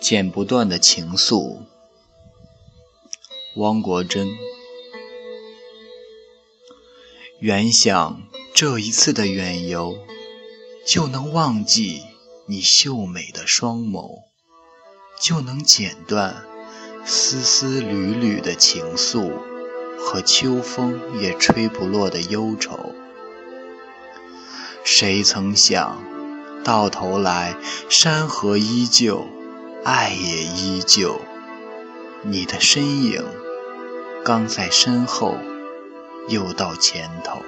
剪不断的情愫，汪国真。原想这一次的远游，就能忘记你秀美的双眸，就能剪断丝丝缕缕的情愫和秋风也吹不落的忧愁。谁曾想，到头来山河依旧。爱也依旧，你的身影刚在身后，又到前头。